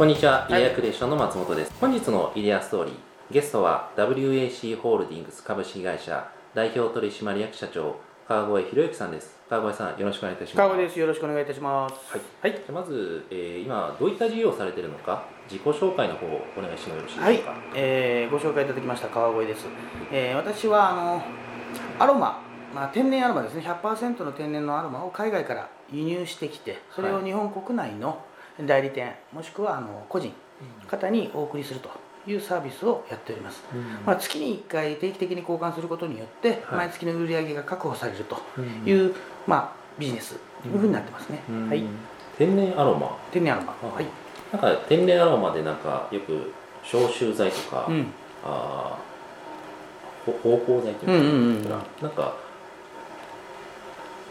こんにちは、イデアクリエーションの松本です。本日のイデアストーリー、ゲストは WAC ホールディングス株式会社代表取締役社長、川越博之さんです。川越さん、よろしくお願いいたします。川越です。よろしくお願いいたします。はい。はい、じゃあまず、えー今、どういった事業をされているのか、自己紹介の方をお願いしてもよろしいでしょうか？はい、えーご紹介いただきました川越です。えー私はあのアロマ、まあ、天然アロマですね、100%の天然のアロマを海外から輸入してきて、それを日本国内の代理店、もしくはあの個人、方にお送りするというサービスをやっております。うん。まあ、月に1回定期的に交換することによって、はい。毎月の売り上げが確保されるとうん。いう、まあ、ビジネスというふうになってますね。うん。はい、天然アロマ。天然アロマ。あはい。なんか天然アロマでなんかよく消臭剤とか、うん。あ芳香剤っていうかな、なんか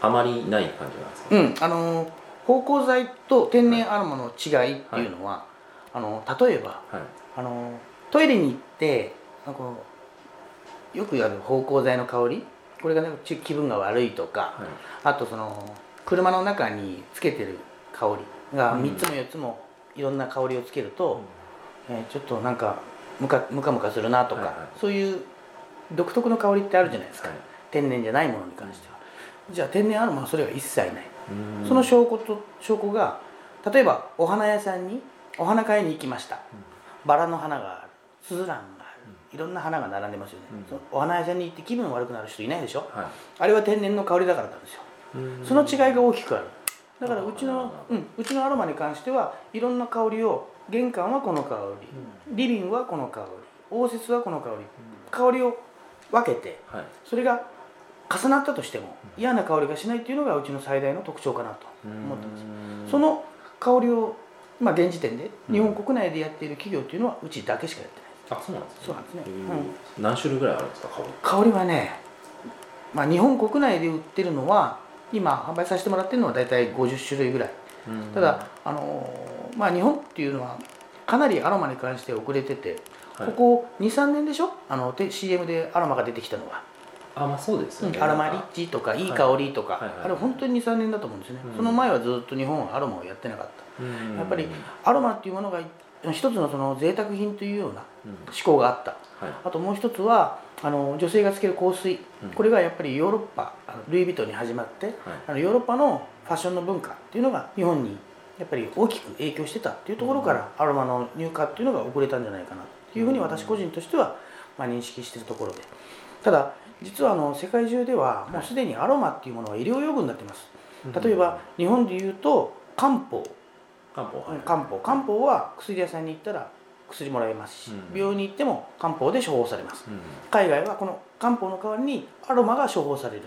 あまりない感じなんですか、うん、あの芳香剤と天然アロマの違いっていうのは、あの例えばはい。あのトイレに行ってなんかよくやる芳香剤の香りこれが、ね、ち気分が悪いとかはい。あとその車の中につけてる香りがうん。3つも4つもいろんな香りをつけると、えーちょっとなんかムカムカムカするなとか、はいはい。そういう独特の香りってあるじゃないですか、はい。天然じゃないものに関しては。じゃあ天然アロマはそれが一切ない。うんその証拠と証拠が例えばお花屋さんにお花買いに行きました、バラの花がある。スズランがある、いろんな花が並んでますよね、うん。そのお花屋さんに行って気分悪くなる人いないでしょ？はい。あれは天然の香りだからなんですよ。うん。その違いが大きくある。だからうちのうん、うちのアロマに関してはいろんな香りを玄関はこの香り、リビングはこの香り応接はこの香り香りを分けてはい。それが重なったとしても嫌な香りがしないっていうのがうちの最大の特徴かなと思ってます。うんその香りを、まあ、現時点でうん。日本国内でやっている企業っていうのはうちだけしかやってない。あそうなんですね。そうなんですね。うん。何種類ぐらいあるんですか香り？香りはね、まあ、日本国内で売ってるのは今販売させてもらってるのは大体50種類ぐらい。うん。ただ、あのーまあ、日本っていうのはかなりアロマに関して遅れてて、はい。ここ23年でしょ？あのて CM でアロマが出てきたのは、あまあそうですよね。アロマリッチとかいい香りとか、はいはいはい。あれ本当に23年だと思うんですね、うん。その前はずっと日本はアロマをやってなかった。うん。やっぱりアロマっていうものが一つのその贅沢品というようなうん。思考があった。はい。あともう一つはあの女性がつける香水、うん。これがやっぱりヨーロッパルイ・ヴィトンに始まって、はい。あのヨーロッパのファッションの文化っていうのが日本にやっぱり大きく影響してたっていうところから、アロマの入荷っていうのが遅れたんじゃないかなっていうふうに私個人としては、まあ、認識しているところで。ただ実はあの世界中ではもうすでにアロマっていうものは医療用具になってます。例えば日本でいうと漢方。漢方はい。漢方。漢方は薬屋さんに行ったら薬もらえますし、うん。病院に行っても漢方で処方されます。うん。海外はこの漢方の代わりにアロマが処方される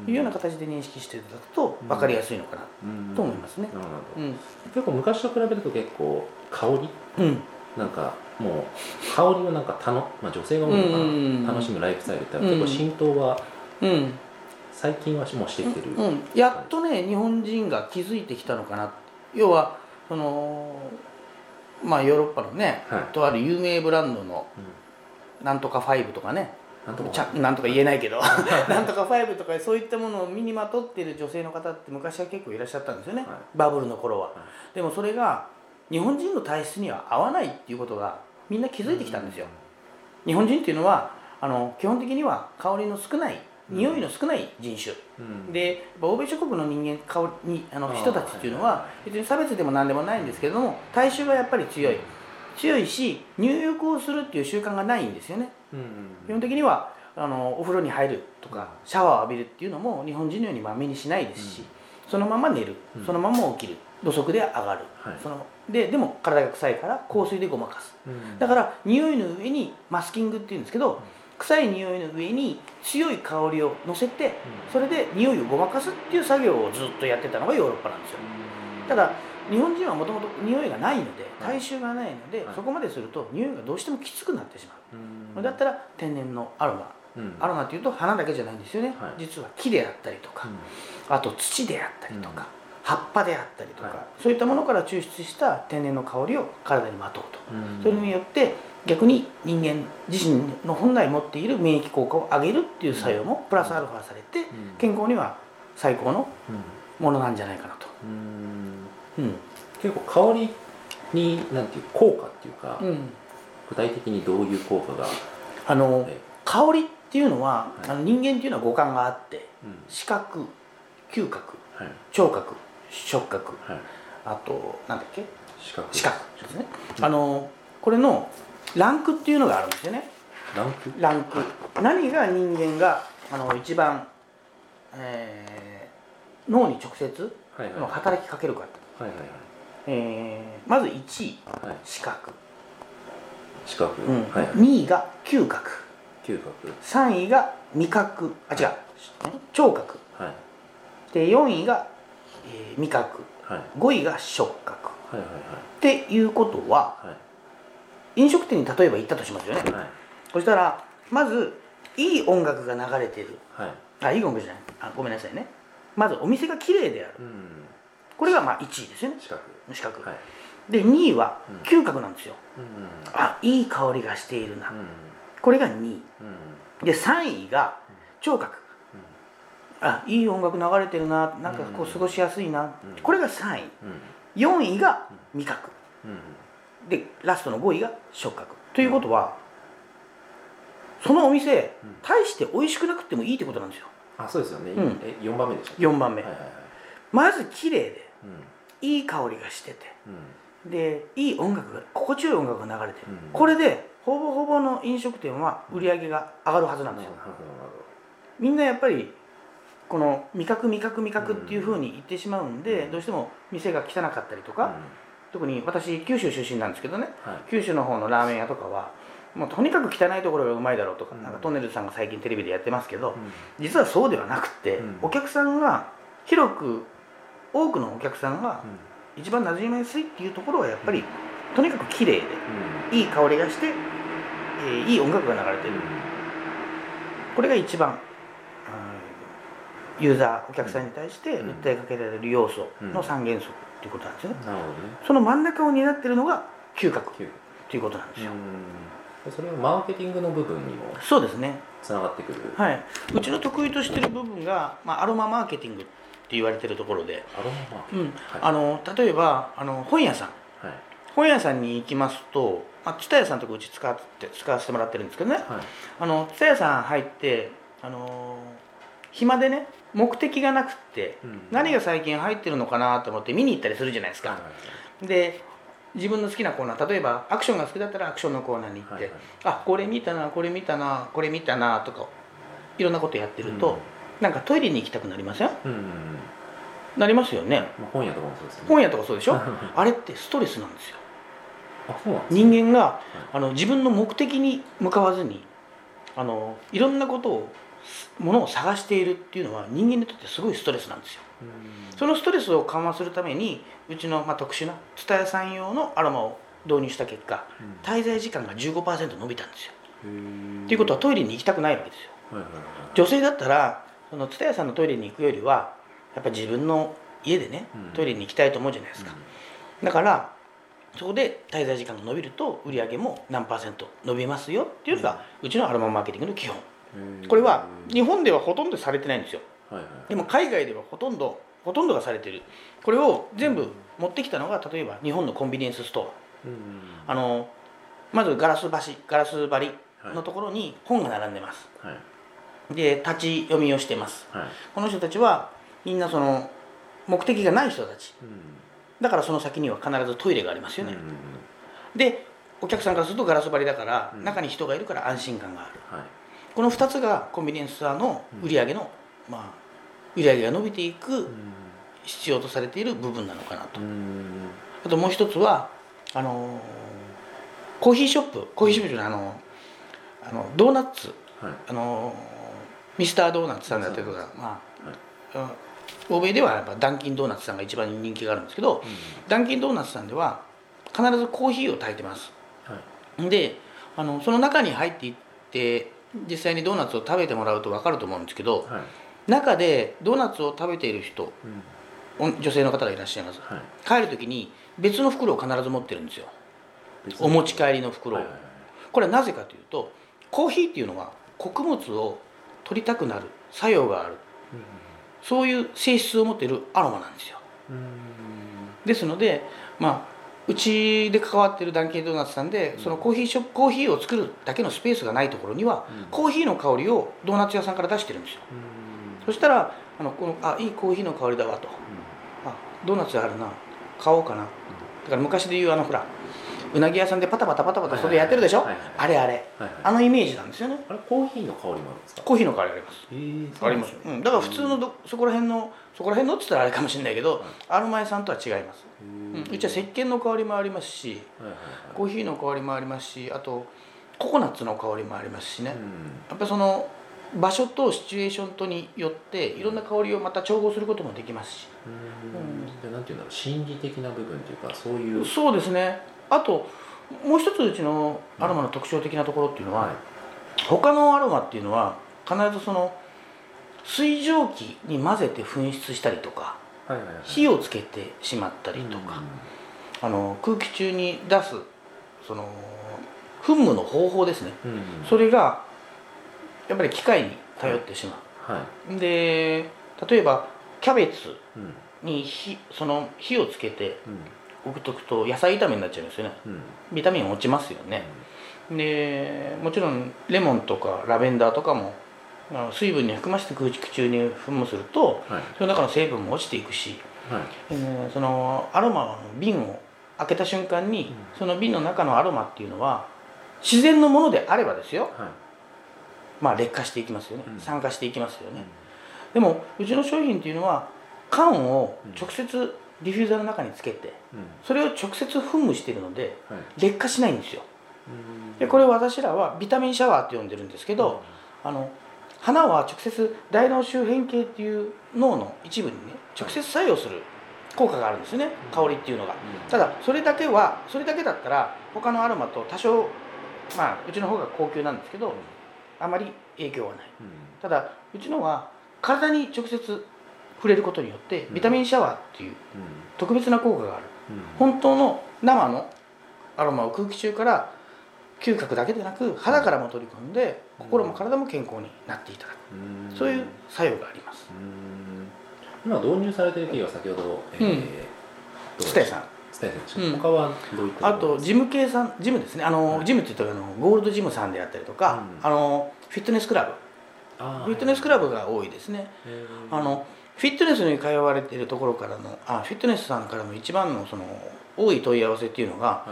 うん。というような形で認識していただくと分かりやすいのかなうん。と思いますね。うん。結構昔と比べると結構香り？うん。なんかもう香りをなんかたの、まあ、女性が多いのかな、うん楽しむライフスタイルって結構浸透は最近はもうしてきてる、うん、やっとね日本人が気づいてきたのかな要はそのまあヨーロッパのね、はいとある有名ブランドのなんとか5とかねなんとかなんとか言えないけどなんとか5とかそういったものを身にまとっている女性の方って昔は結構いらっしゃったんですよね、はいバブルの頃は、はいでもそれが日本人の体質には合わないっていうことがみんな気づいてきたんですよ、日本人っていうのはあの基本的には香りの少ない匂いの少ない人種、うん。で欧米諸国の人間香りにあの人たちっていうのは別に差別でも何でもないんですけれども体臭がやっぱり強い。強いし入浴をするっていう習慣がないんですよね。うん基本的にはあのお風呂に入るとかシャワーを浴びるっていうのも日本人のようにまめにしないですし、そのまま寝る、うん。そのまま起きる土足で上がる、はい。そのででも体が臭いから香水でごまかす。うん。だから匂いの上にマスキングっていうんですけど臭い匂いの上に強い香りを乗せてそれで匂いをごまかすっていう作業をずっとやってたのがヨーロッパなんですよ。ただ日本人はもともと匂いがないのではい。体臭がないので、はい。そこまですると匂いがどうしてもきつくなってしまう。ん。う、だったら天然のアロマ。うん。アロマっていうと花だけじゃないんですよね、はい。実は木であったりとか、あと土であったりとか、うん葉っぱであったりとか、はい。そういったものから抽出した天然の香りを体にまとうと、うん。それによって逆に人間自身の本来持っている免疫効果を上げるっていう作用もプラスアルファされて、うん。健康には最高のうん。ものなんじゃないかなと、うん。うん、結構香りになんていう効果っていうか、うん、具体的にどういう効果が、あのえ。香りっていうのは、はい。あの人間っていうのは五感があってうん。視覚嗅覚はい。聴覚触覚。はい、あとなんだっけ？視覚視覚ですね、あのこれのランクっていうのがあるんですよね。ランク？ランク。何が人間があの一番、えー脳に直接はいはい。の働きかけるかと、はいはいえーまず1位。はい。はい視覚、視覚、うん。はいはい。2位が嗅覚。嗅覚。3位が味覚。あ違う。聴覚。はい。で4位が、えー味覚はい。5位が触覚。はいはいっていうことははい。飲食店に例えば行ったとしますよね。はい。はいそしたらまずいい音楽が流れてる。はい。あいい音楽じゃない。あごめんなさいね。まずお店が綺麗である。うん。これがまあ1位ですよね。視覚はい。で2位はうん嗅覚なんですよ、うん。あいい香りがしているな、うん。これが2位。うん。で3位が聴覚あいい音楽流れてるななんかこううん過ごしやすいな、うん。これが3位。うん。4位が味覚。うん。でラストの5位が触覚。ということはそのお店うん。大して美味しくなくてもいいってことなんですよ。あそうですよね、うん。え四番目でしたっけ？4番目、はいはいはい。まず綺麗でうん。いい香りがしててうん。でいい音楽が心地よい音楽が流れてる、うん。これでほぼほぼの飲食店は売り上げが上がるはずなんですよ、なるほどなるみんなやっぱりこの味覚味覚味覚っていうふうに言ってしまうんで、うん。どうしても店が汚かったりとか、特に私九州出身なんですけどねうんはい。九州の方のラーメン屋とかはもうとにかく汚いところがうまいだろうとか,、うん。なんかトンネルズさんが最近テレビでやってますけど、うん。実はそうではなくって、うん。お客さんが広く多くのお客さんがうん。一番馴染みやすいっていうところはやっぱり、とにかく綺麗でうん。いい香りがして、えーいい音楽が流れてる、これが一番、うんユーザーお客さんに対してうん。訴えかけられる要素うん。の三原則っていうことなんですよ。ね、なるほどね。その真ん中を担ってるのが嗅覚嗅覚。ということなんですよ、うん。それはマーケティングの部分にもそうですね。つながってくる。はい。うちの得意としてる部分が、まあ、アロママーケティングって言われてるところで、アロママーケうん。あの例えばあの本屋さん。はい。本屋さんに行きますと蔦屋さんとかうち使って使わせてもらってるんですけどね。はい。あの蔦屋さん入ってあの暇でね目的がなくってうん。何が最近入ってるのかなと思って見に行ったりするじゃないですか、はいはいで自分の好きなコーナー例えばアクションが好きだったらアクションのコーナーに行って、はいはい。あこれ見たなこれ見たなこれ見たなとかいろんなことやってると、うん。なんかトイレに行きたくなりません？うんなりますよね。まあ本屋とかもそうですよね。本屋とかそうでしょ？ああれってストレスなんですよ。そうなんね。人間があの自分の目的に向かわずにあのいろんなことをものを探しているっていうのは人間にとってすごいストレスなんですよ。うん。そのストレスを緩和するためにうちの、まあ、特殊な蔦屋さん用のアロマを導入した結果うん。滞在時間が15%伸びたんですよ。っていうことはトイレに行きたくないわけですよ。女性だったらその蔦屋さんのトイレに行くよりはやっぱ自分の家でねうん。トイレに行きたいと思うじゃないですか、だからそこで滞在時間が伸びると売り上げも何パーセント伸びますよっていうのがうちのアロママーケティングの基本。うんこれは日本ではほとんどされてないんですよ。はいはい。でも海外ではほとんどほとんどがされてる。これを全部持ってきたのが例えば日本のコンビニエンスストうんアあのまずガラス橋ガラス張りはい。のところに本が並んでます。はい。で立ち読みをしてます。はい。この人たちはみんなその目的がない人たち。うん。だからその先には必ずトイレがありますよね、うん。でお客さんからするとガラス張りだから、うん。中に人がいるから安心感がある。はいこの2つがコンビニエンスストアの売り上げの、まあ売り上げが伸びていく必要とされている部分なのかなと、うん。あともう一つはあのーコーヒーショップコーヒーショップじゃないあのあのドーナツ。はい。あのーミスタードーナツさんだったりとか、まはい。ああ欧米ではやっぱダンキンドーナツさんが一番人気があるんですけど、ダンキンドーナツさんでは必ずコーヒーを炊いてます。はい。であのその中に入っていって実際にドーナツを食べてもらうと分かると思うんですけどはい。中でドーナツを食べている人うん。お女性の方がいらっしゃいます。はい。帰る時に別の袋を必ず持ってるんですよ。お持ち帰りの袋を、はいはいはい。これはなぜかというとコーヒーっていうのは穀物を取りたくなる作用がある。そういう性質を持っているアロマなんですよ。うん。ですのでまあうちで関わってるダンキンドーナツさんで、そのコーヒーショップコーヒーを作るだけのスペースがないところには、うん。コーヒーの香りをドーナツ屋さんから出してるんですよ。そしたらあのこのあいいコーヒーの香りだわと。あドーナツあるな。買おうかな。だから昔で言うあのほらうなぎ屋さんでパタパタパタパタそれやってるでしょ、あれあれ。あのイメージなんですよね。あれコーヒーの香りもあるんですか？コーヒーの香りあります。えー。ありますよ、うん、だから普通のどそこら辺のそこら辺のっつったらあれかもしれないけど、アロマ屋さんとは違います、うん、うちは石鹸の香りもありますしはいはいはい。コーヒーの香りもありますしあとココナッツの香りもありますしね、うん。やっぱりその場所とシチュエーションとによっていろんな香りをまた調合することもできますし、うん。でなんていうんだろう心理的な部分というかそういう。そうですね。あともう一つうちのアロマの特徴的なところっていうのは、はい。他のアロマっていうのは必ずその水蒸気に混ぜて噴出したりとかはいはいはい。火をつけてしまったりとか、あの空気中に出すその噴霧の方法ですね。それがやっぱり機械に頼ってしまはい、う、で例えばキャベツうん。に火その火をつけてうん。置くとくと野菜炒めになっちゃいますよね。うん。ビタミン落ちますよね、でもちろんレモンとかラベンダーとかもあの水分に含ませて空気中に噴霧するとはい。その中の成分も落ちていくし、はい。えーそのアロマの瓶を開けた瞬間に、うん。その瓶の中のアロマっていうのは自然のものであればですよ。はい。まあ劣化していきますよね、うん。酸化していきますよね、でもうちの商品っていうのは缶を直接ディフューザーの中につけてうん。それを直接噴霧しているのではい。劣化しないんですよ。うん。でこれを私らはビタミンシャワーって呼んでるんですけど、あの花は直接大脳周辺系っていう脳の一部にね直接作用する効果があるんですよね。香りっていうのが。ただそれだけはそれだけだったら他のアロマと多少まあうちの方が高級なんですけどあまり影響はない。うん。ただうちのは体に直接触れることによってビタミンシャワーっていううん。特別な効果がある。うん。本当の生のアロマを空気中から嗅覚だけでなく肌からも取り込んで心も体も健康になっていただく。うん。そういう作用があります。うん。今導入されている企業は先ほど、えーうん。どうでスタイさん。スタイさんでした、うん。他はどういったあとジム系さんジムですね。あの、はい。ジムって言ったらあのゴールドジムさんであったりとか、うん。あのフィットネスクラブ。フィットネスクラブが多いですね、あのフィットネスに通われているところからのあフィットネスさんからの一番のその多い問い合わせっていうのがは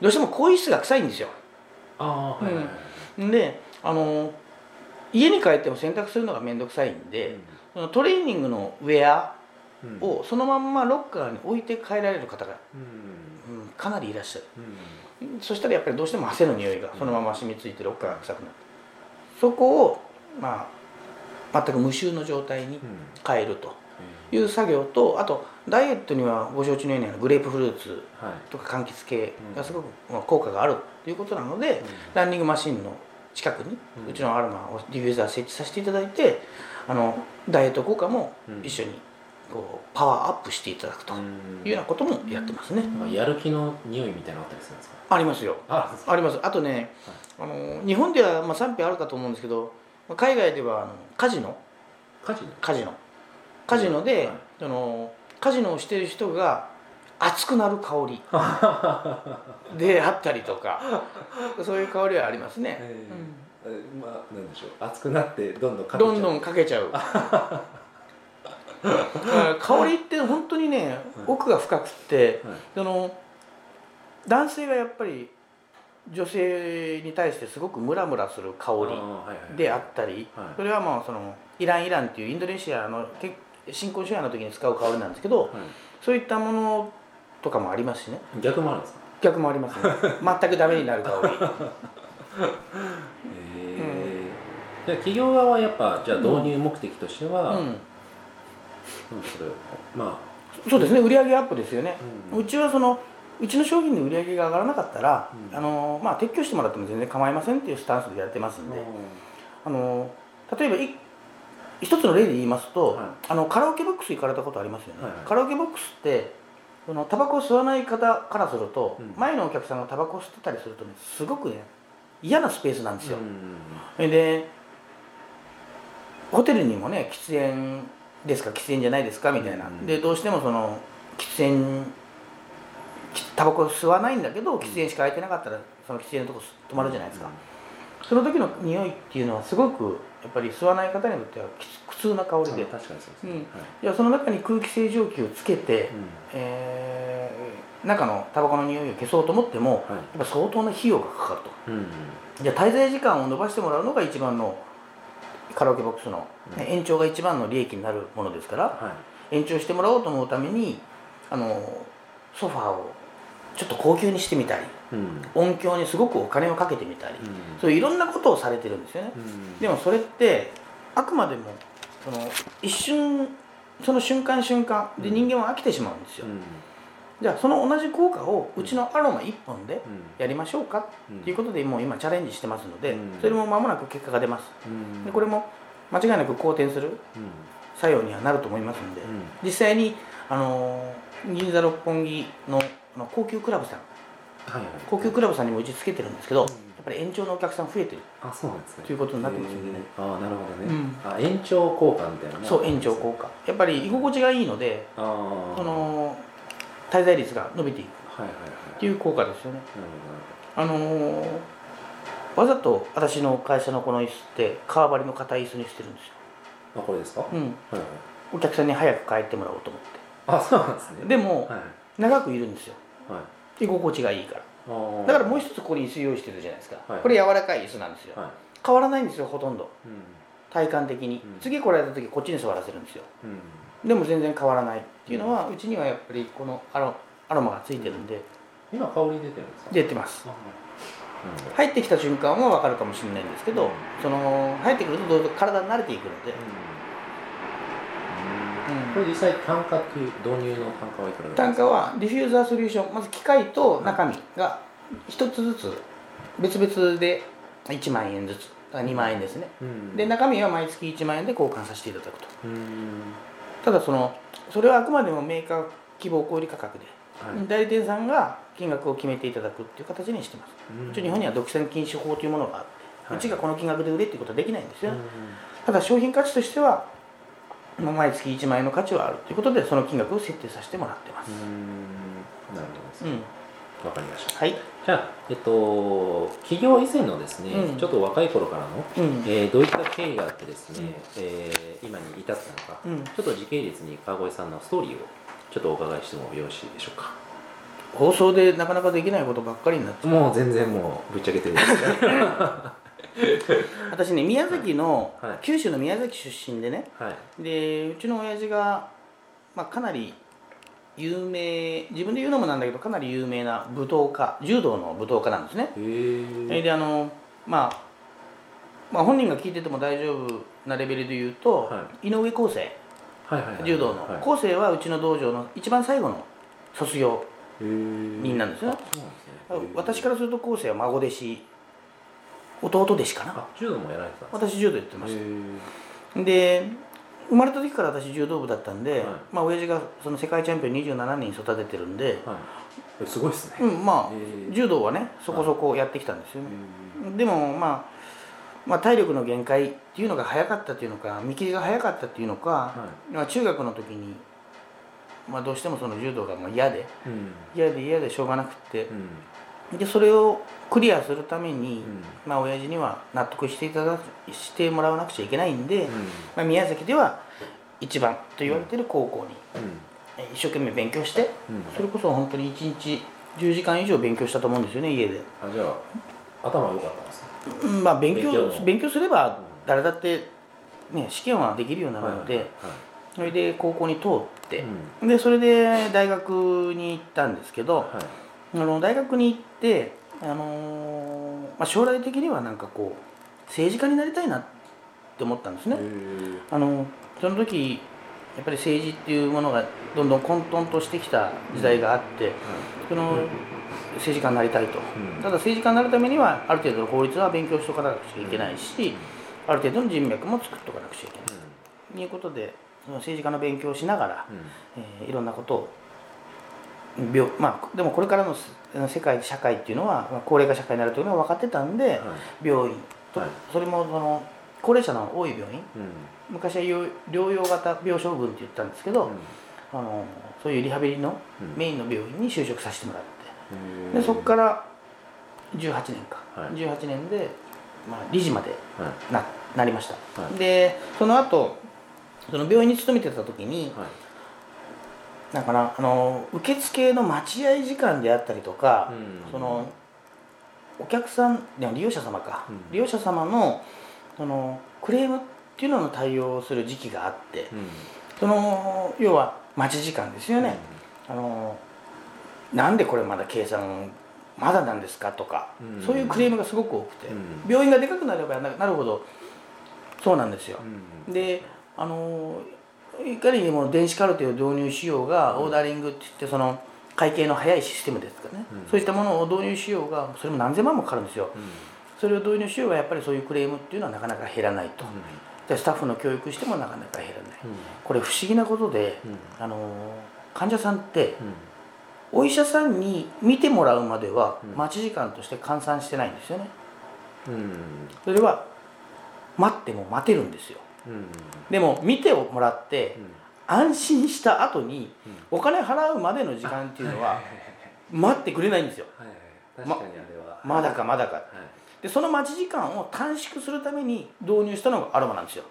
い。どうしても更衣室が臭いんですよあーはいはいはい。であの家に帰っても洗濯するのが面倒くさいんで、そのトレーニングのウェアうん。をそのまんまロッカーに置いて帰られる方が、うん。うん、かなりいらっしゃる。うん。そしたらやっぱりどうしても汗の匂いがそのまま染みついてロッカーが臭くなるそこをまあ全く無臭の状態にうん。変えるとへいう作業とあとダイエットにはご承知のようにグレープフルーツとか柑橘系がすごくまあ効果があるということなので、ランニングマシンの近くにうちのアロマをディフューザー設置させていただいてあのダイエット効果もうん。一緒にこうパワーアップしていただくというようなこともやってますね。なん。かやる気の匂いみたいなのあったりするんですか？ありますよ。あります。あとね、あの日本ではまあ賛否あるかと思うんですけど、まあ海外ではあのカジノ、家事のカジノ、カジノで、はい。そのカジノをしている人が熱くなる香り。であったりとか、そういう香りはありますね。えーえまあなんでしょう。熱くなってどんどんかけちゃう。どんどんかけちゃう。香りって本当にね、奥が深くって、はい。その男性がやっぱり女性に対してすごくムラムラする香り。であったり、はい。それはまあそのイランイランっていうインドネシアのけ新婚初夜の時に使う香りなんですけどはい。そういったものとかもありますしね。逆もあるんですか？逆もありますね。全くダメになる香り。へえじゃあ企業側はやっぱじゃあ導入目的としては、うん。うん。それをまそうですね。売上アップですよね、ううんちはそのうちの商品の売り上げが上がらなかったら、うん。あのまあ、撤去してもらっても全然構いませんっていうスタンスでやってますんで、あの例えばい一つの例で言いますと、はい。あのカラオケボックス行かれたことありますよね、はいはい。カラオケボックスってそのタバコを吸わない方からすると、うん。前のお客さんがタバコを吸ってたりするとねすごくね嫌なスペースなんですよ、でホテルにもね喫煙ですか喫煙じゃないですかみたいな、うん。でどうしてもその喫煙きタバコ吸わないんだけど喫煙しか空いてなかったらその喫煙のとこ止まるじゃないですか、その時の匂いっていうのはすごくやっぱり吸わない方にとってはき苦痛な香りで、確かにそうですね、うん。はい。いやその中に空気清浄機をつけて、うん。えー中のタバコの匂いを消そうと思っても、はい。やっぱ相当な費用がかかると。うんじゃあ滞在時間を延ばしてもらうのが一番のカラオケボックスの、うん。延長が一番の利益になるものですからはい。延長してもらおうと思うためにあのソファーをちょっと高級にしてみたりうん音響にすごくお金をかけてみたり、うん。そういういろんなことをされてるんですよね、うん。でもそれってあくまでもその一瞬その瞬間瞬間で人間は飽きてしまうんですよ、うん。じゃあその同じ効果をうちのアロマ1本でうん。やりましょうかっていうことでもう今チャレンジしてますので、うん。それも間もなく結果が出ます。うん。でこれも間違いなく好転するうん。作用にはなると思いますので、うん。実際に、あのー銀座六本木の高級クラブさん高級クラブさんにも打ち付けてるんですけど、うん。やっぱり延長のお客さん増えてる。あそうなんですね。ということになってますよね。ああなるほどね、うん。あ延長効果みたいなそう延長効果。やっぱり居心地がいいのでその滞在率が伸びていく。はいはいはい。っていう効果ですよね。あのーわざと私の会社のこの椅子って革張りの硬い椅子にしてるんですよ、あこれですか、はいうん、はいお客さんに早く帰ってもらおうと思っあそうなんですね。てでもはい。長くいるんですよ。はい居心地がいいから。だからもう一つここに椅子用意してるじゃないですか、はい。これ柔らかい椅子なんですよ、はい。変わらないんですよほとんど。うん。体感的に、うん。次来られた時こっちに座らせるんですよ。うん。でも全然変わらないっていうのは、うちにはやっぱりこのアロアロマがついてるんで。今香り出てるんですか？出てます。入ってきた瞬間は分かるかもしれないんですけど、うん。その入ってくるとどうぞ体に慣れていくので、これ実際単価っていう導入の単価はいくらですか？価はディフューザーソリューションまず機械と中身が一つずつ別々で1万円ずつだから2万円ですね。うん。で中身は毎月1万円で交換させていただくと。うん。ただそのそれはあくまでもメーカー希望小売価格で、はい。代理店さんが金額を決めていただくっていう形にしてます、うん。日本には独占禁止法というものがあって、はい。うちがこの金額で売れっていうことはできないんですよ、うん。ただ商品価値としてはまあ毎月1万円の価値はあるということでその金額を設定させてもらってます、うん。なるほどです。ねうん。わかりました。はい、じゃあえっと企業以前のですね、うん。ちょっと若い頃からのうん。えーどういった経緯があってですね、うんえー今に至ったのか、うん。ちょっと時系列に川越さんのストーリーをちょっとお伺いしてもよろしいでしょうか？放送でなかなかできないことばっかりになっちゃう。もう全然もうぶっちゃけてるんです 私ね宮崎の、はい。九州の宮崎出身でねはい。でうちの親父が、まあ、かなり有名自分で言うのもなんだけどかなり有名な武道家柔道の武道家なんですね。へえであの、まあ、まあ本人が聞いてても大丈夫なレベルで言うと、は井上康生。はいはいはい柔道の、はい。康生はうちの道場の一番最後の卒業人なんですよね。私からすると康生は孫弟子弟弟子かな。あ柔道もやられてた私柔道やってましへたー。で生まれた時から私柔道部だったんで、はい。まあ親父がその世界チャンピオン27人育ててるんで、はい。えすごいですね。うん、まあ柔道はねそこそこやってきたんですよ。ね、へでもまあまあ体力の限界っていうのが早かったっていうのか見切りが早かったっていうのか、はまあ中学の時に、まあ、どうしてもその柔道がもう嫌でいうん。嫌で嫌でしょうがなくってう、んでそれをクリアするために、うん。まあ親父には納得していただしてもらわなくちゃいけないんで、うん。まあ、宮崎では一番と言われてる高校に一生懸命勉強してうん。それこそ本当に1日10時間以上勉強したと思うんですよね家で、あじゃあ頭良かったんですねうんまあ勉強勉強すれば誰だって、ね、試験はできるようになるので、はい。それで高校に通ってう、ん。でそれで大学に行ったんですけど、はいあの大学に行って、あのーまあ、将来的にはなんかこう政治家になりたいなって思ったんですね。あのその時やっぱり政治っていうものがどんどん混沌としてきた時代があって、その政治家になりたいと、うん。ただ政治家になるためにはある程度の法律は勉強しておかなくちゃいけないし、ある程度の人脈も作っておかなくちゃいけない。ということでその政治家の勉強をしながら、うんうん。えーいろんなことを病まあでもこれからの世界社会っていうのはまあ高齢化社会になるというのは分かってたんで、はい。病院と、はい。それもその高齢者の多い病院うん。昔は療療養型病床群って言ったんですけど、あのそういうリハビリのうん。メインの病院に就職させてもらって。でそこから18年か、はい。18年で、まあ、理事までななりました、はい。でその後その病院に勤めてた時にいはいなんかなあの受付の待合時間であったりとか、うん。そのお客さんでも利用者様か、うん。利用者様のそのクレームっていうのの対応をする時期があってうん。その要は待ち時間ですよね、あのなんでこれまだ計算まだなんですかとか、うん。そういうクレームがすごく多くて、うん。病院がでかくなればななるほどそうなんですよ、うん。であのいかにも電子カルテを導入しようが、オーダーリングって言ってその会計の早いシステムですかね、うん。そういったものを導入しようがそれも何千万もかかるんですよ。うん。それを導入しようがやっぱりそういうクレームっていうのはなかなか減らないと、でスタッフの教育してもなかなか減らない。これ不思議なことで、うん。あの患者さんってうん。お医者さんに見てもらうまではうん。待ち時間として換算してないんですよね。うん。それは待っても待てるんですよ。うんでも見てもらって安心した後にお金払うまでの時間っていうのは待ってくれないんですよ。はいはい確かにあれは。まだかまだか。はい。でその待ち時間を短縮するために導入したのがアロマなんですよ。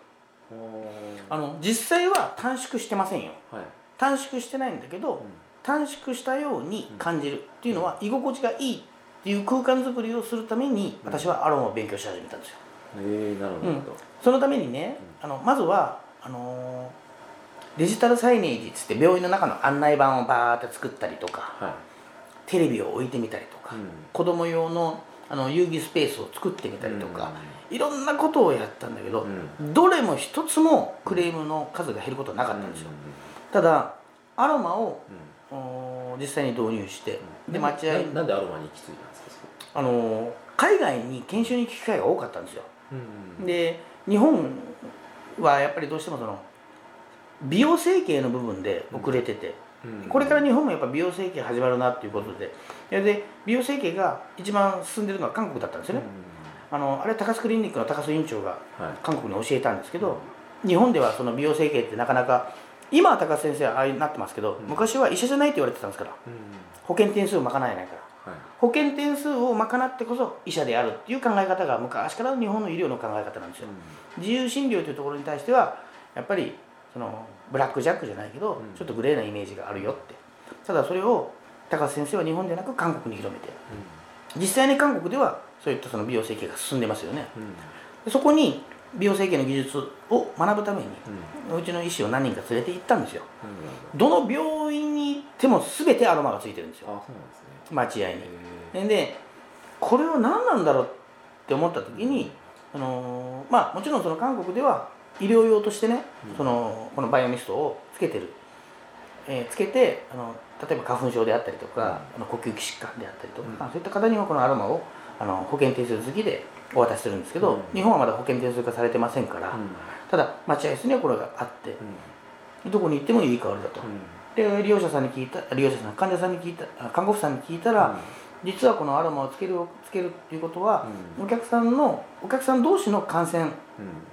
あの実際は短縮してませんよ。はい。短縮してないんだけど短縮したように感じるっていうのは居心地がいいっていう空間づくりをするために私はアロマを勉強し始めたんですよええなるほど。そのためにねあのまずはあのーデジタルサイネージっつって病院の中の案内板をバーって作ったりとかはい。テレビを置いてみたりとか、うん。子供用のあの遊戯スペースを作ってみたりとか、いろんなことをやったんだけど、うどれも一つもクレームの数が減ることはなかったんですよ、ただアロマを実際に導入して、で待合ななんでアロマに行き着いたんですかそあのー海外に研修に行く機会が多かったんですよで日本はやっぱりどうしてもその美容整形の部分で遅れてて、うん。これから日本もやっぱ美容整形始まるなっていうことででで美容整形が一番進んでるのは韓国だったんですよね、あのあれ高須クリニックの高須院長が韓国に教えたんですけど日本ではその美容整形ってなかなか今は高須先生はああいうなってますけど、ん。昔は医者じゃないって言われてたんですからうん。保険点数を賄えないから。はい保険点数を賄ってこそ医者であるっていう考え方が昔からの日本の医療の考え方なんですよ。自由診療というところに対してはやっぱりそのブラックジャックじゃないけど、うんちょっとグレーなイメージがあるよって。ただそれを高須先生は日本でなく韓国に広めて実際に韓国ではそういったその美容整形が進んでますよね。うん。そこに美容整形の技術を学ぶためにうん。うちの医師を何人か連れて行ったんですよ。うん。どの病院に行っても全てアロマがついてるんですよ待合に。へでこれは何なんだろうって思った時に、あのーまあもちろんその韓国では医療用としてね、うん。そのこのバイオミストをつけてる、えーつけてあの例えば花粉症であったりとか、あの呼吸器疾患であったりとか、うん。そういった方にはこのアロマをあの保険点数付きでお渡しするんですけど、うん。日本はまだ保険点数化されてませんから、うん。ただ待合室にはこれがあってうどこに行ってもいい香りだと、んで利用者さんに聞いた利用者さん患者さんに聞いたあ看護婦さんに聞いたら、実はこのアロマをつけるつけるっていうことは、お客さんのお客さん同士の感染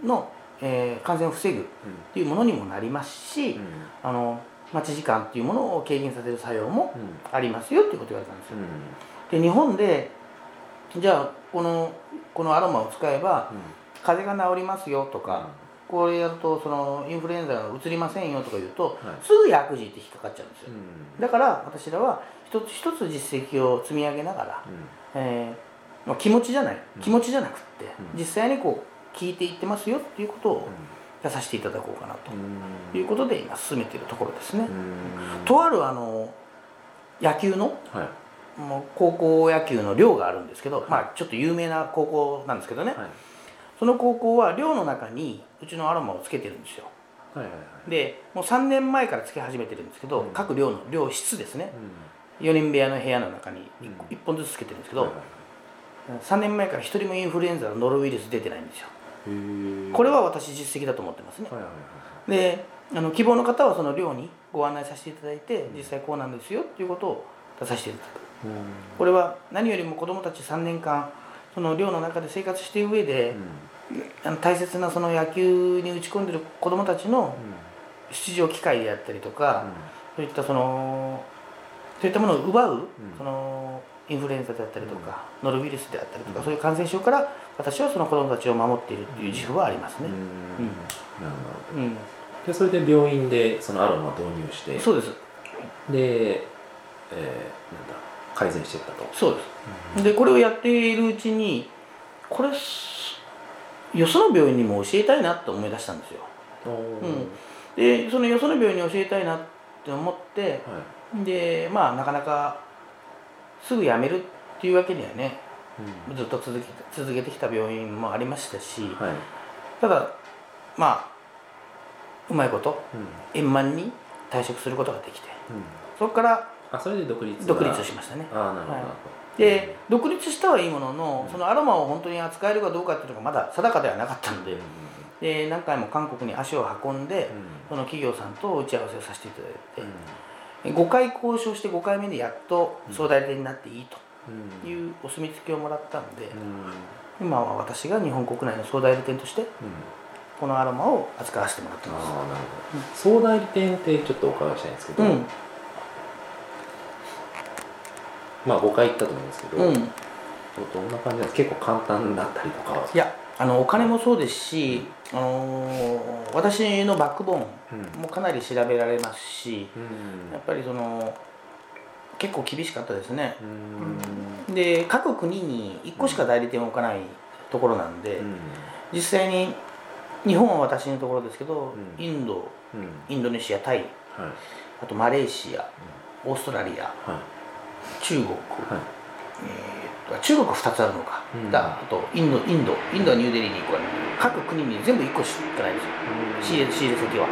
うん。の、えー感染を防ぐっていうものにもなりますし、うん。あの待ち時間っていうものを軽減させる作用もうん。ありますよっていうことを言われたんですよ。うん。で日本でじゃあこのこのアロマを使えば風邪が治りますよとか、これやるとそのインフルエンザがうつりませんよとか言うと、はい。すぐ薬事って引っかかっちゃうんですよ。うん。だから私らは一つ一つ実績を積み上げながら、えーまあ、気持ちじゃない。うん。気持ちじゃなくって、うん。実際にこう聞いていってますよっていうことをやさせていただこうかなとうん。いうことで今進めているところですね。うん。とあるあの野球のはい。もう高校野球の寮があるんですけど、まあちょっと有名な高校なんですけどね、はいその高校は寮の中にうちのアロマをつけてるんですよ。はいはいはい。でもう3年前からつけ始めてるんですけど、うん。各寮の寮室ですね。うん。4人部屋の部屋の中にうん。1, 本ずつつけてるんですけど、はいはい3年前から1人もインフルエンザのノロウイルス出てないんですよ。これは私実績だと思ってますね。はいはいはいであの希望の方はその寮にご案内させていただいて実際こうなんですよっていうことを出させていただく。これは何よりも子どもたち3年間その寮の中で生活している上で、大切なその野球に打ち込んでる子どもたちの出場機会であったりとか、そういったそのそういったものを奪う、ん。そのインフルエンザであったりとか、ノロウイルスであったりとか、うん。そういう感染症から私はその子どもたちを守っているっていう自負はありますね。うん。なるほど。うん。でそれで病院でそのアロマを導入してそうです。で、えーなんだ改善していったと、そうです。でこれをやっているうちにこれすよその病院にも教えたいなと思い出したんですよ。うん。でそのよその病院に教えたいなって思ってはい。でまあなかなかすぐ辞めるっていうわけにはねうん。ずっと続け続けてきた病院もありましたしはい。ただまあうまいことうん。円満に退職することができてうん。そこからあそれで独立が独立しましたね。ああなるほど、はいで独立したはいいもののうんそのアロマを本当に扱えるかどうかっていうのがまだ定かではなかったのでうんで何回も韓国に足を運んでうん。その企業さんと打ち合わせをさせていただいうん。て5回交渉して5回目でやっと総代理店になっていいうんというお墨付きをもらったのでうん。今は私が日本国内の総代理店としてうん。このアロマを扱わせてもらってます。総代理店ってちょっとお伺いしたいんですけど、うんまあ5回行ったと思うんですけど、うん。どんな感じなんですか？結構簡単だったりとかいやあのお金もそうですし、あのー私のバックボーうん。ンもかなり調べられますしうん。やっぱりその結構厳しかったですね。うん。で各国に1個しか代理店を置かないところなんで、うん。実際に日本は私のところですけど、うん。インドうん。インドネシアタイはい。あとマレーシアオーストラリアはい中国、はい。えー中国2つあるのか、うん。だあとインドインド。インドはニューデリーに1個ある各国に全部1個しかないんですよ。仕入れ仕入れ先は。は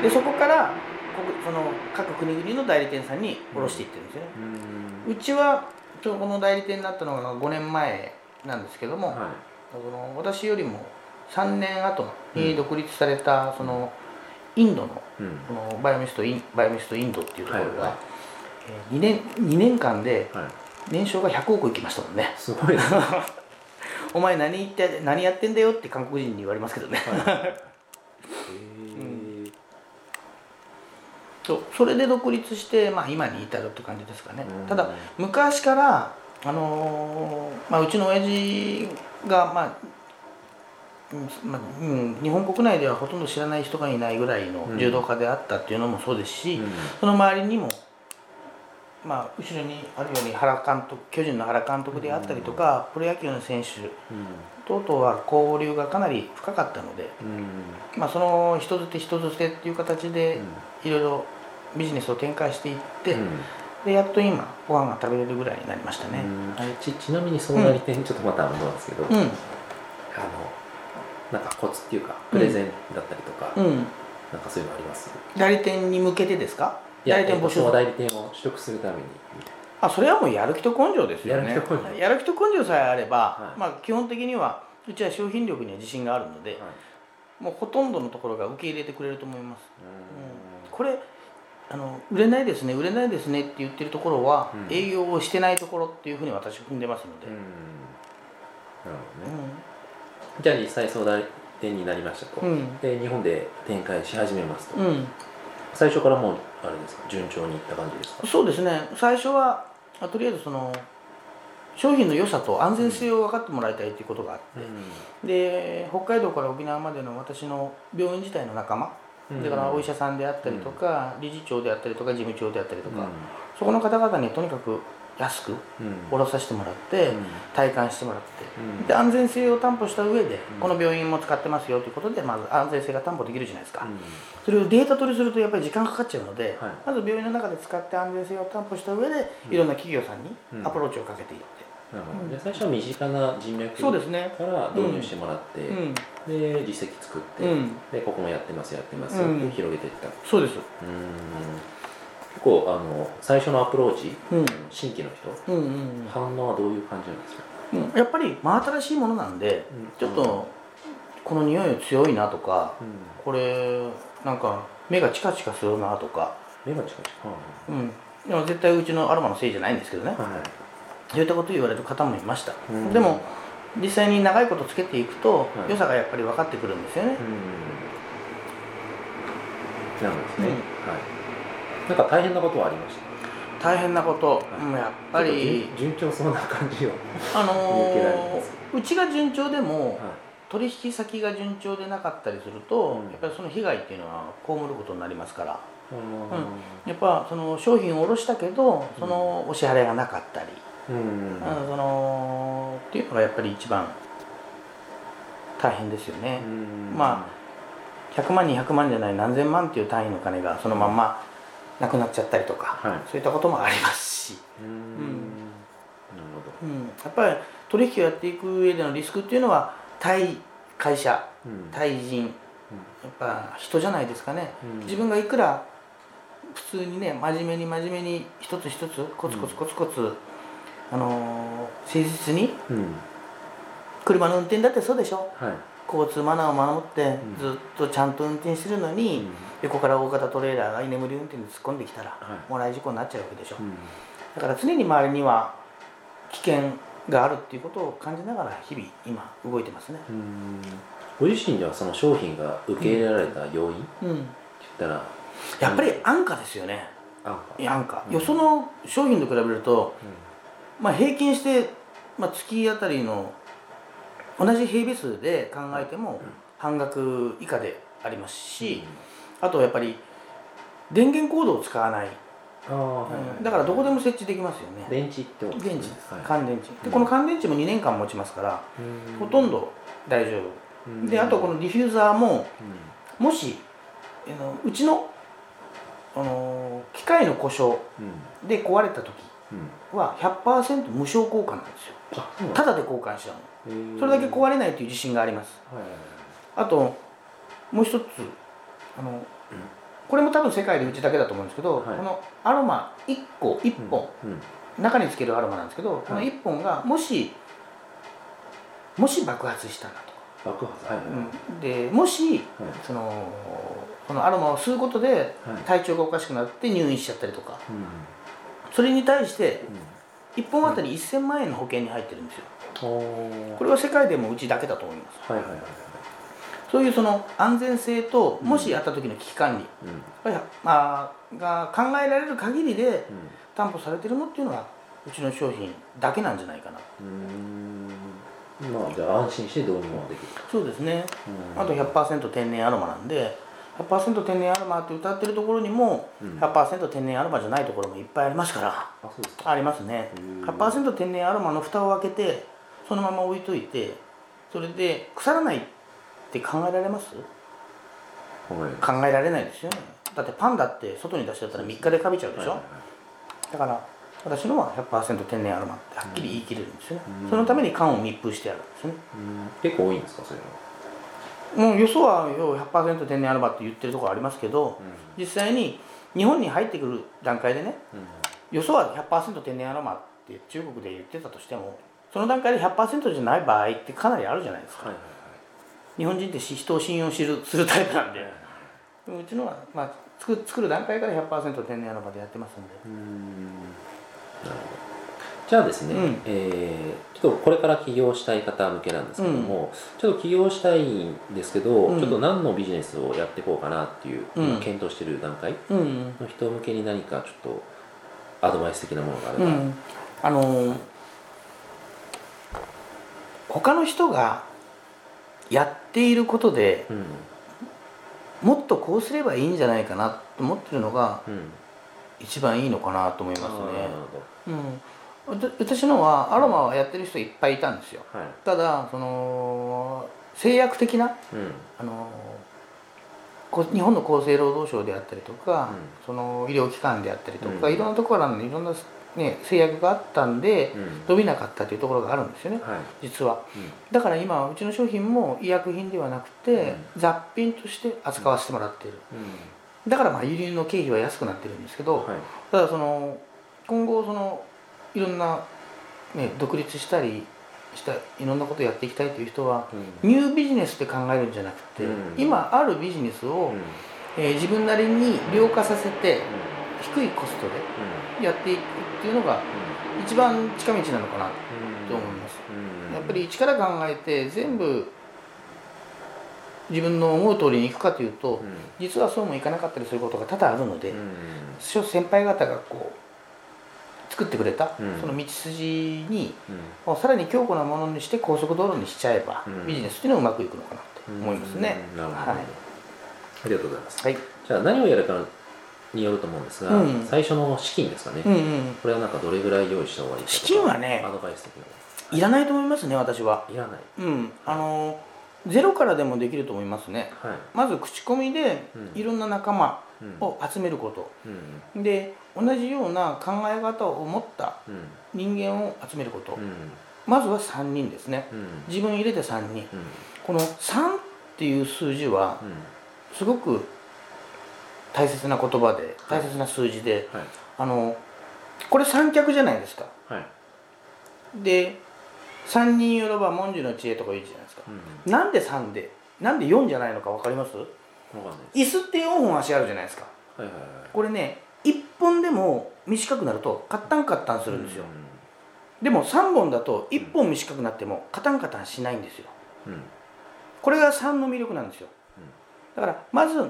い。でそこからここその各国々の代理店さんに卸していってるんですよね、うん。うちはちょうどこの代理店になったのが5年前なんですけども、はい。その私よりも3年後に独立されたそのインドのうん。このバイオミストインバイオミストインドっていうところが、はい2年2年間ではい。年商が100億いきましたもんね。すごいですねお前何言って何やってんだよって韓国人に言われますけどね。はい。へ そうそれで独立して、まあ、今に至るって感じですかね。うん。ただ昔から、あのーまあ、うちの親父が、まあうんまあうん、日本国内ではほとんど知らない人がいないぐらいの柔道家であったっていうのもそうですし、えうん。その周りにも、まあ、後ろにあるように原監督巨人の原監督であったりとか、プロ野球の選手等々は交流がかなり深かったので、うん。まあ、その人づて人づてっていう形でいろいろビジネスを展開していって、うん。でやっと今ご飯が食べれるぐらいになりましたね。うん。あれちちなみに総代理店ちょっとまた戻るんですけど、あのうんなんかコツっていうかプレゼンだったりとか、うん、なんかそういうのあります？代理店に向けてですか？代理店募集代理店を取得するために。あそれはもうやる気と根性ですよね。やる気と根性。さえあれば、はい。まあ、基本的にはうちは商品力には自信があるので、はい。もうほとんどのところが受け入れてくれると思います。うこれあの売れないですね売れないですねって言ってるところは、うん。営業をしてないところっていうふうに私は踏んでますので、んうん。なるほどね、うじゃあ実際総代理店になりましたと、で日本で展開し始めますと、うん最初からもうあれですか順調にいった感じですか？そうですね。最初はあとりあえずその商品の良さと安全性を分かってもらいたいということがあって、で北海道から沖縄までの私の病院自体の仲間、うん。だからお医者さんであったりとか、理事長であったりとか事務長であったりとか、うん。そこの方々にとにかく安くうん。卸させてもらって、うん。体感してもらって、うん。で安全性を担保した上で、うん。この病院も使ってますよということでまず安全性が担保できるじゃないですか、うん。それをデータ取りするとやっぱり時間かかっちゃうので、はい。まず病院の中で使って安全性を担保した上で、うん。いろんな企業さんにうん。アプローチをかけていって、なるほど。で最初は身近な人脈そうですね。から導入してもらって、うん。で実績作って、うん。でここもやってますやってますよってうん。広げていった、そうです。うーん。結構あの最初のアプローチ、うん。新規の人うんうん反応はどういう感じなんですか、うん、うん、やっぱり真新しいものなんで、うん。ちょっとこの匂い強いなとかうん。これなんか目がチカチカするなとか、目が近いうん、でも絶対うちのアロマのせいじゃないんですけどね、はい。はいそういったことを言われる方もいました、うん。でも実際に長いことつけていくと、はい。良さがやっぱり分かってくるんですよね、うん。なるほどですね、うん。はいなんか大変なことはありまし大変なこと、うんやっぱり。順順調そうな感じを、あのーうちが順調でもはい。取引先が順調でなかったりすると、うん。やっぱりその被害っていうのは被ることになりますから。うやっぱその商品を卸したけどそのお支払いがなかったり、んうん。うんそのっていうのがやっぱり一番大変ですよね、うん。ま100万200万じゃない何千万っていう単位の金がそのまんまなくなっちゃったりとか、はい。そういったこともありますし、うん。うん。やっぱり取引をやっていく上でのリスクっていうのは対会社対人やっぱ人じゃないですかね、うん。自分がいくら普通にね真面目に真面目に一つ一つコツコツコツコツ、あのー誠実にうん。車の運転だってそうでしょ。はい交通マナーを守ってうん。ずっとちゃんと運転してるのに、うん。横から大型トレーラーが居眠り運転で突っ込んできたら、はい。もらい事故になっちゃうわけでしょ、うん。だから常に周りには危険があるっていうことを感じながら日々今動いてますね。うん。ご自身ではその商品が受け入れられた要因？ってうん言ったら。やっぱり安価ですよね。安価、うん。よその商品と比べると、まあ、平均して、まあ、月当たりの同じ平米数で考えても半額以下でありますし、あとやっぱり電源コードを使わない、だからどこでも設置できますよね。電池ってこと電池です、はい。乾電池。うん。でこの乾電池も2年間持ちますから、うん。ほとんど大丈夫、であとこのディフューザーももしうちの、あの機械の故障うん。で壊れた時うんは100%無償交換なんですよ。うなんただで交換しちゃうの。それだけ壊れないという自信があります。はいはいはい。あともう一つあの、これも多分世界でうちだけだと思うんですけど、はい。このアロマ1個1本、うん中につけるアロマなんですけど、この1本がもしもし爆発したらと。か、爆発はいはい。うん。でもしそのこのアロマを吸うことではい。体調がおかしくなって入院しちゃったりとか。うんそれに対してうん。1本あたり1000万円の保険に入ってるんですよ。これは世界でもうちだけだと思いますはいはいはいはい。そういうその安全性ともしやった時の危機管理、うん。やっぱりまあ、が考えられる限りでうん。担保されてるのっていうのがうちの商品だけなんじゃないかな。まあじゃあ安心して導入もできる。そうですね。うん。あと100%天然アロマなんで100%天然アロマって歌ってるところにもうん。100%天然アロマじゃないところもいっぱいありますから。ありますね。へー100%天然アロマの蓋を開けてそのまま置いといてそれで腐らないって考えられます？はい。考えられないですよね。だってパンダって外に出しちゃったら3日でカビちゃうでしょ、だから私のは100%天然アロマってはっきり言い切れるんですよね、うん。そのために缶を密封してあるんですよね。うん。結構多いんですかそれは？もうよそはよう100%天然アロマって言ってるところありますけど実際に日本に入ってくる段階でねよそは100%天然アロマって中国で言ってたとしてもその段階で100%じゃない場合ってかなりあるじゃないですか、はいはい日本人ってし人を信用するするタイプなんで。はい。でもうちのは、まあ、作作る段階から100%天然アロマでやってますんで。うーん。なるほどじゃあですね、うん。えーちょっとこれから起業したい方向けなんですけども、ちょっと起業したいんですけど、うん。ちょっと何のビジネスをやっていこうかなっていう、検討している段階？うん。うんの人向けに何かちょっとアドバイス的なものがあれば、うん、あのー他の人がやっていることでうん。もっとこうすればいいんじゃないかなと思ってるのがうん。一番いいのかなと思いますね。ほうん、私のはアロマはやってる人いっぱいいたんですよ。どはい。ただその制約的なうん。あのこ日本の厚生労働省であったりとか、うん。その医療機関であったりとか、うん。いろんなところからのいろんな、ね、制約があったんで、うん。伸びなかったというところがあるんですよねはい。実は。うん。だから今うちの商品も医薬品ではなくて、雑品として扱わせてもらっている。だからまあ輸入の経費は安くなってるんですけど、はい。ただその今後そのいろんな、ね、独立したりしたいろんなことをやっていきたいという人はうん。ニュービジネスって考えるんじゃなくて、うん。今あるビジネスを、うん。えー自分なりに量化させてう低いコストん。でやっていくっていうのが一番近道なのかなうんと思います、うん。やっぱり一から考えて全部自分の思う通りにいくかというと、うん。実はそうもいかなかったりすることが多々あるので、うん。先輩方がこ作ってくれた、うん。その道筋にうさらに強固なものにして高速道路にしちゃえば、うん。ビジネスっていうのはうまくいくのかなって思いますね。うんなるほど、はい。ありがとうございます。はい。じゃあ何をやるかによると思うんですが、うん。最初の資金ですかね、うんうん、これはなんかどれぐらい用意した方がいい資金はねアドバイス的な。いらないと思いますね私は。いらない。うん、あのゼロからでもできると思いますね。はい。まず口コミでうん。いろんな仲間うんを集めること、うん。で同じような考え方を持ったうん。人間を集めること、うん。まずは3人ですね。うん。自分入れて3人。うん。この3っていう数字はすごく大切な言葉で大切な数字で、はい。あのこれ三脚じゃないですか。はい。で三人よろば文殊の知恵とか言うじゃないですか。うん。なんで3でなんで4じゃないのか分かります？椅子って4本足あるじゃないですか。はいはいはい。これね1本でも短くなるとカッタンカッタンするんですよ、でも3本だと1本短くなってもカタンカタンしないんですよ。うん。うんこれが3の魅力なんですよ。だからまず、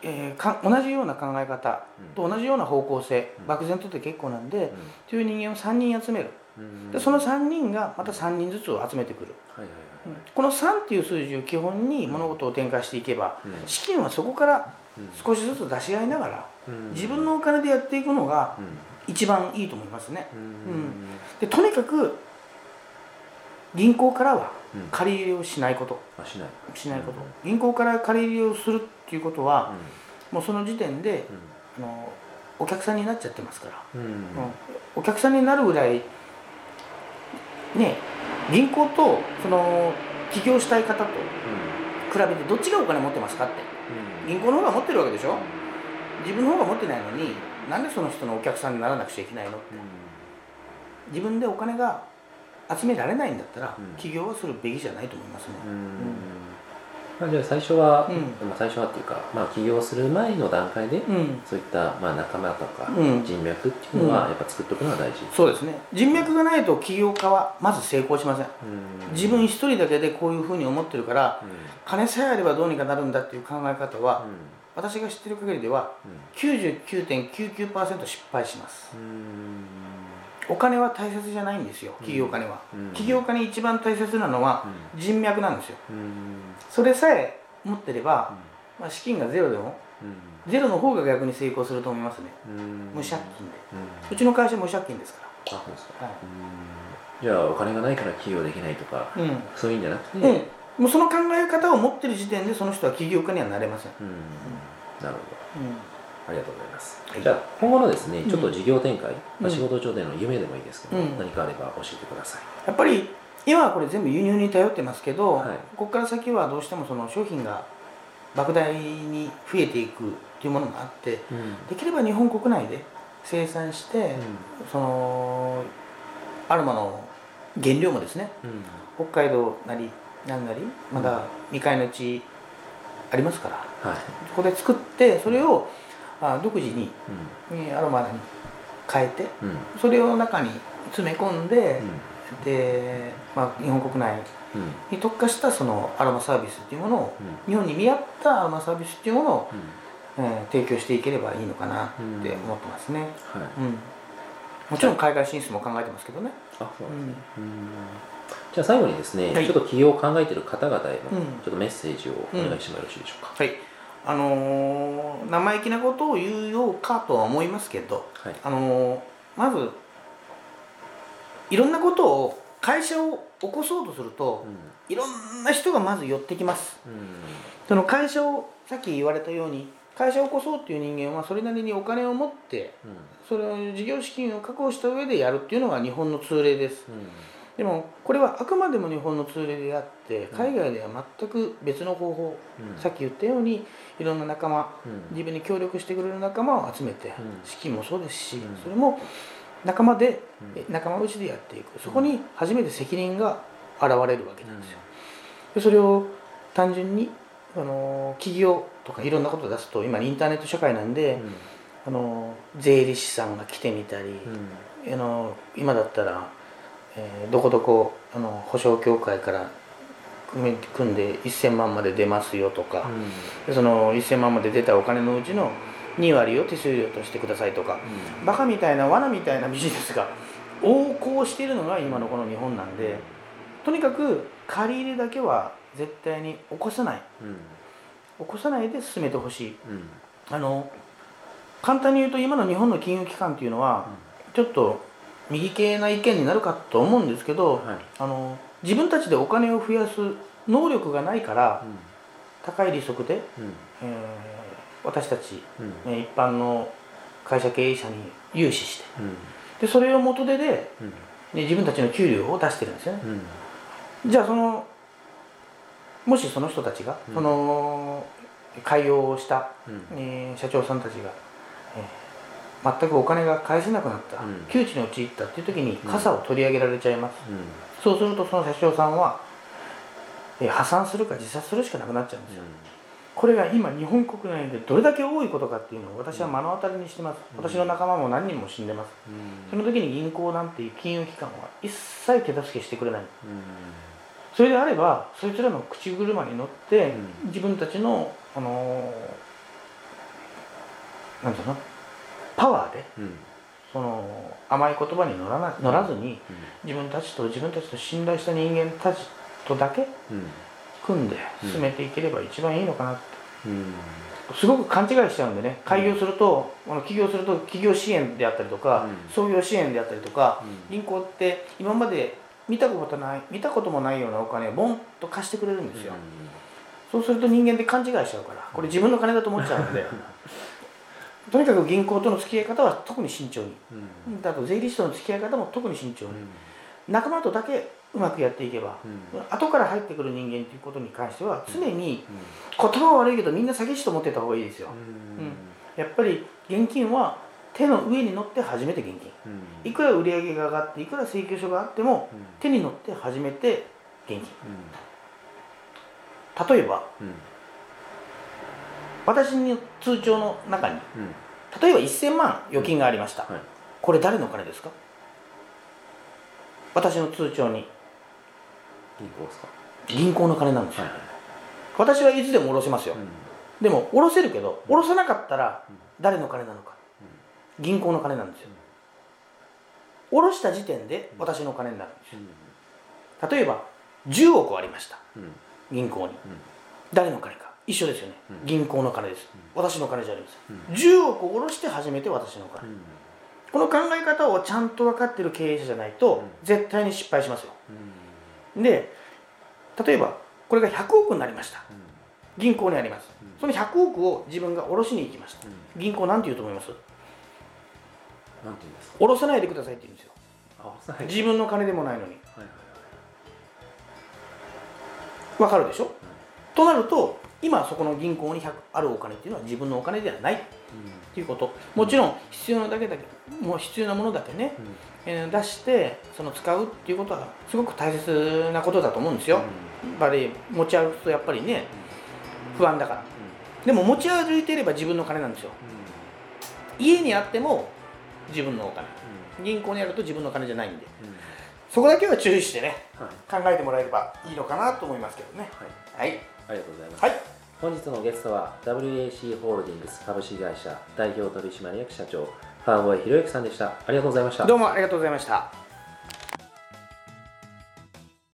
えーか同じような考え方と同じような方向性、うん。漠然とって結構なんで、うん。という人間を3人集める。うんでその3人がまた3人ずつを集めてくる、はいはいはいこの3っていう数字を基本に物事を展開していけば、うん。資金はそこからうん。少しずつ出し合いながらうん。自分のお金でやっていくのがうん。一番いいと思いますね。うん。でとにかく銀行からはうん。借り入れをしないこと。あしない。しないこと。うん銀行から借り入れをするっていうことはもうその時点でうあのお客さんになっちゃってますから、んうん。うん。お客さんになるぐらいね銀行とその起業したい方と比べてどっちがお金持ってますかって。銀行の方が持ってるわけでしょ。自分の方が持ってないのになんでその人のお客さんにならなくちゃいけないの自分でお金が集められないんだったら、うん。起業はするべきじゃないと思いますね、うんまあ、じゃあ最初は、うん。まあ、最初はっていうか、まあ、起業する前の段階で、うん。そういった、まあ、仲間とかうん。人脈っていうのはうん。やっぱ作っておくのは大事、そうですね。人脈がないと起業家はまず成功しません。うん。自分一人だけでこういうふうに思ってるからうん。金さえあればどうにかなるんだっていう考え方は、うん。私が知ってる限りでは99.99%失敗します。うん。お金は大切じゃないんですよ起業家には、うん。起業家に一番大切なのは人脈なんですよ。うんそれさえ持ってれば、まあ、資金がゼロでもゼロの方が逆に成功すると思いますね。うん。無借金で。うん。うちの会社無借金ですかあそうですか、はい。うん。じゃあお金がないから起業できないとか、らうん、そういうんじゃなくて、うん、もうその考え方を持ってる時点でその人は起業家にはなれません、うん。なるほど。うん。ありがとうございます、はい。じゃあ今後のですねうんちょっと事業展開、まあ、うん。仕事上での夢でもいいですけど、うん。何かあれば教えてください。やっぱり今はこれ全部輸入に頼ってますけど、はい。ここから先はどうしてもその商品が莫大に増えていくっていうものがあってうん。できれば日本国内で生産して、そのアロマの原料もですねうん。北海道なりなんなりまだ未開の地ありますからはい。そこで作ってそれをあ独自にアロマに変えてんうん。それを中に詰め込んでう、んで、まあ、日本国内うん。に特化したそのアロマサービスっていうものをうん。日本に見合ったアロマサービスっていうものを、うん。えー提供していければいいのかなって思ってますね、はい。うん。もちろん海外進出も考えてますけどね、あそうですね。うん。じゃあ最後にですね、はい。ちょっと起業を考えている方々へのうん。ちょっとメッセージをお願いしてもよろしいでしょうか、はい。あのー生意気なことを言うようかとは思いますけど、はい。あのーまずいろんなことを会社を起こそうとするといろんな人がまず寄ってきます。うん。その会社をさっき言われたように会社を起こそうっていう人間はそれなりにお金を持ってうん。それを事業資金を確保した上でやるっていうのが日本の通例です。うん。でもこれはあくまでも日本の通例であって海外では全く別の方法、うん。さっき言ったようにいろんな仲間うん。自分に協力してくれる仲間を集めて、うん。資金もそうですし、うん。それも仲間で、うん。え仲間内でやっていく。そこに初めて責任が現れるわけなんですよ、でそれを単純にあの企業とかいろんなことを出すと今インターネット社会なんで、あの税理士さんが来てみたり、うん。あの今だったら、えーどこどこあの保証協会から組んで1000万まで出ますよとか、でその1000万まで出たお金のうちの2割を手数料としてくださいとかバカみたいな罠みたいなビジネスが 横行しているのが今のこの日本なんでとにかく借り入れだけは絶対に起こさない。うん。起こさないで進めてほしい。うん。あの簡単に言うと今の日本の金融機関っていうのはちょっと右系な意見になるかと思うんですけど、はい。あの自分たちでお金を増やす能力がないから高い利息で、うん。えー私たち、うん。えー一般の会社経営者に融資してうん。でそれを元手でうん。で自分たちの給料を出してるんですよね。うん。じゃあそのもしその人たちが、うん。その開業をした、うん。えー社長さんたちが、えー全くお金が返せなくなった、うん。窮地に陥ったっていう時にうん。傘を取り上げられちゃいます、うん。そうするとその社長さんは、えー破産するか自殺するしかなくなっちゃうんですよ、これが今日本国内でどれだけ多いことかっていうのを私は目の当たりにしてます、うん。私の仲間も何人も死んでます。その時に銀行なんていう金融機関は一切手助けしてくれない。それであればそいつらの口車に乗って、うん。自分たちのあのーなんていうの？パワーでうん。その甘い言葉に乗らな乗らずに自分たちと自分たちと信頼した人間たちとだけうん組んで進めていければ一番いいのかなって、うん。すごく勘違いしちゃうんでね。開業すると、あの起業すると企業支援であったりとか、うん。創業支援であったりとか、うん。銀行って今まで見たことない見たこともないようなお金をボンと貸してくれるんですよ、そうすると人間って勘違いしちゃうからこれ自分の金だと思っちゃうので。とにかく銀行との付き合い方は特に慎重に。うん。あと税理士との付き合い方も特に慎重に。うん。仲間とだけうまくやっていけばうん。後から入ってくる人間ということに関しては常にうん。言葉は悪いけどみんな詐欺師と思ってた方がいいですよ。うん。やっぱり現金は手の上に乗って初めて現金。うん。いくら売り上げが上がっていくら請求書があってもうん。手に乗って初めて現金。うん。例えばうん。私の通帳の中にうん。例えば1000万預金がありました、はい。これ誰のお金ですか？私の通帳に銀行ですか？銀行の金なんですよ、はいはい。私はいつでも下ろせますよ、うん。でも下ろせるけど下ろせなかったらうん。誰の金なのか、銀行の金なんですよ、下ろした時点で私の金になるんですよ。例えば10億ありました。うん。うん銀行に。うん。誰の金か。一緒ですよね、うん。銀行の金です、私の金じゃありまうん。せん、10億下ろして初めて私の金、この考え方をちゃんと分かってる経営者じゃないと、うん。絶対に失敗しますよ。うんで例えばこれが100億になりました。うん。銀行にあります、うん。その100億を自分が下ろしに行きましたうん。銀行なんて言うと思います？なんて言うんですか？下ろさないでくださいって言うんですよ。自分の金でもないのに。はいはい分かるでしょ？となると今そこの銀行に100あるお金っていうのは自分のお金ではないっていうこと。もちろん必要なだけだけもう必要なものだけね、うん。えー出してその使うっていうことはすごく大切なことだと思うんですよ、やっぱり持ち歩くとやっぱりね不安だから。でも持ち歩いていれば自分の金なんですよ。家にあっても自分のお金。銀行にあると自分の金じゃないんで。そこだけは注意してねはい。考えてもらえればいいのかなと思いますけどね。はい。はい。ありがとうございます。はい本日のゲストは WAC ホールディングス株式会社代表取締役社長川越博之さんでした。ありがとうございました。どうもありがとうございました。